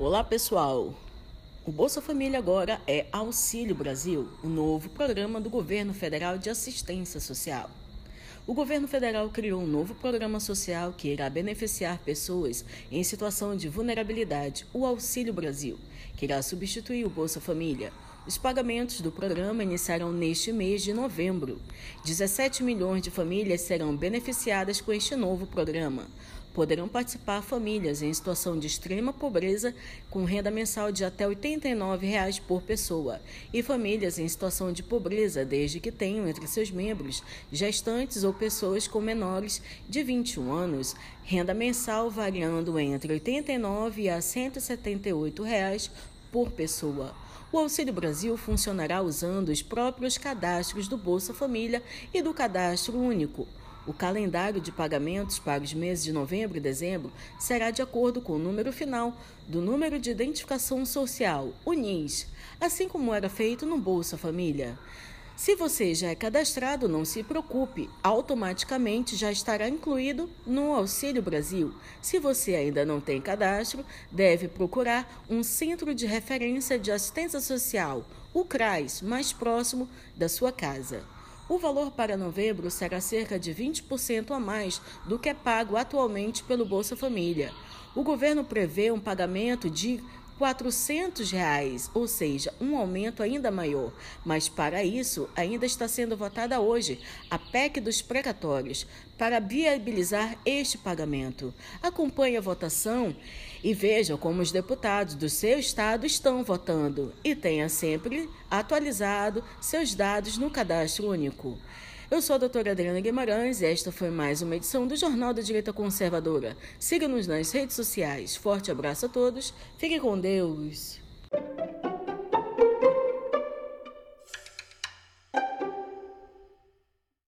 Olá, pessoal. O Bolsa Família agora é Auxílio Brasil, o novo programa do governo federal de assistência social. O governo federal criou um novo programa social que irá beneficiar pessoas em situação de vulnerabilidade, o Auxílio Brasil, que irá substituir o Bolsa Família. Os pagamentos do programa iniciarão neste mês de novembro. 17 milhões de famílias serão beneficiadas com este novo programa. Poderão participar famílias em situação de extrema pobreza com renda mensal de até 89 reais por pessoa e famílias em situação de pobreza desde que tenham entre seus membros gestantes ou pessoas com menores de 21 anos, renda mensal variando entre R$ 89 a 178 reais por pessoa. O Auxílio Brasil funcionará usando os próprios cadastros do Bolsa Família e do Cadastro Único. O calendário de pagamentos para os meses de novembro e dezembro será de acordo com o número final do Número de Identificação Social, o NIS, assim como era feito no Bolsa Família. Se você já é cadastrado, não se preocupe, automaticamente já estará incluído no Auxílio Brasil. Se você ainda não tem cadastro, deve procurar um centro de referência de assistência social, o CRAS, mais próximo da sua casa. O valor para novembro será cerca de 20% a mais do que é pago atualmente pelo Bolsa Família. O governo prevê um pagamento de 400 reais, ou seja, um aumento ainda maior. Mas para isso, ainda está sendo votada hoje a PEC dos precatórios para viabilizar este pagamento. Acompanhe a votação e veja como os deputados do seu estado estão votando e tenha sempre atualizado seus dados no cadastro único. Eu sou a doutora Adriana Guimarães e esta foi mais uma edição do Jornal da Direita Conservadora. Siga-nos nas redes sociais. Forte abraço a todos. Fique com Deus.